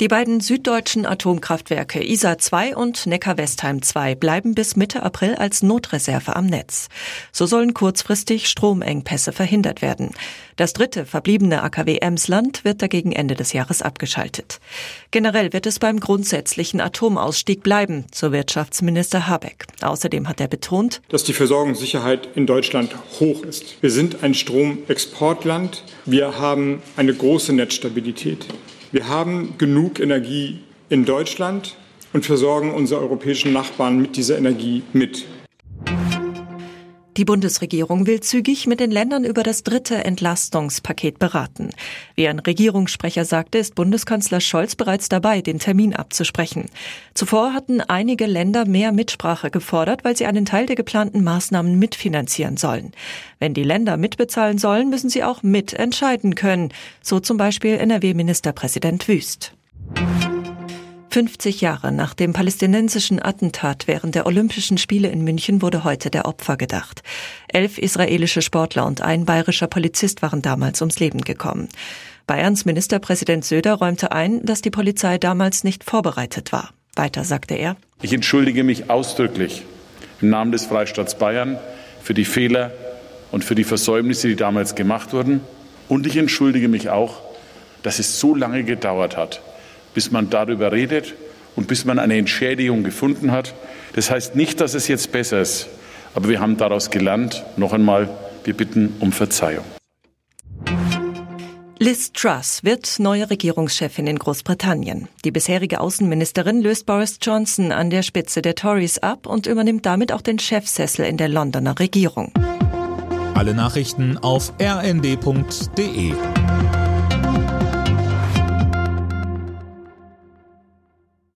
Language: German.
Die beiden süddeutschen Atomkraftwerke ISA 2 und Neckar-Westheim 2 bleiben bis Mitte April als Notreserve am Netz. So sollen kurzfristig Stromengpässe verhindert werden. Das dritte verbliebene AKW Emsland wird dagegen Ende des Jahres abgeschaltet. Generell wird es beim grundsätzlichen Atomausstieg bleiben, so Wirtschaftsminister Habeck. Außerdem hat er betont, dass die Versorgungssicherheit in Deutschland hoch ist. Wir sind ein Stromexportland. Wir haben eine große Netzstabilität. Wir haben genug Energie in Deutschland und versorgen unsere europäischen Nachbarn mit dieser Energie mit. Die Bundesregierung will zügig mit den Ländern über das dritte Entlastungspaket beraten. Wie ein Regierungssprecher sagte, ist Bundeskanzler Scholz bereits dabei, den Termin abzusprechen. Zuvor hatten einige Länder mehr Mitsprache gefordert, weil sie einen Teil der geplanten Maßnahmen mitfinanzieren sollen. Wenn die Länder mitbezahlen sollen, müssen sie auch mitentscheiden können, so zum Beispiel NRW-Ministerpräsident Wüst. 50 Jahre nach dem palästinensischen Attentat während der Olympischen Spiele in München wurde heute der Opfer gedacht. Elf israelische Sportler und ein bayerischer Polizist waren damals ums Leben gekommen. Bayerns Ministerpräsident Söder räumte ein, dass die Polizei damals nicht vorbereitet war. Weiter sagte er. Ich entschuldige mich ausdrücklich im Namen des Freistaats Bayern für die Fehler und für die Versäumnisse, die damals gemacht wurden. Und ich entschuldige mich auch, dass es so lange gedauert hat, bis man darüber redet und bis man eine Entschädigung gefunden hat. Das heißt nicht, dass es jetzt besser ist, aber wir haben daraus gelernt. Noch einmal, wir bitten um Verzeihung. Liz Truss wird neue Regierungschefin in Großbritannien. Die bisherige Außenministerin löst Boris Johnson an der Spitze der Tories ab und übernimmt damit auch den Chefsessel in der Londoner Regierung. Alle Nachrichten auf rnd.de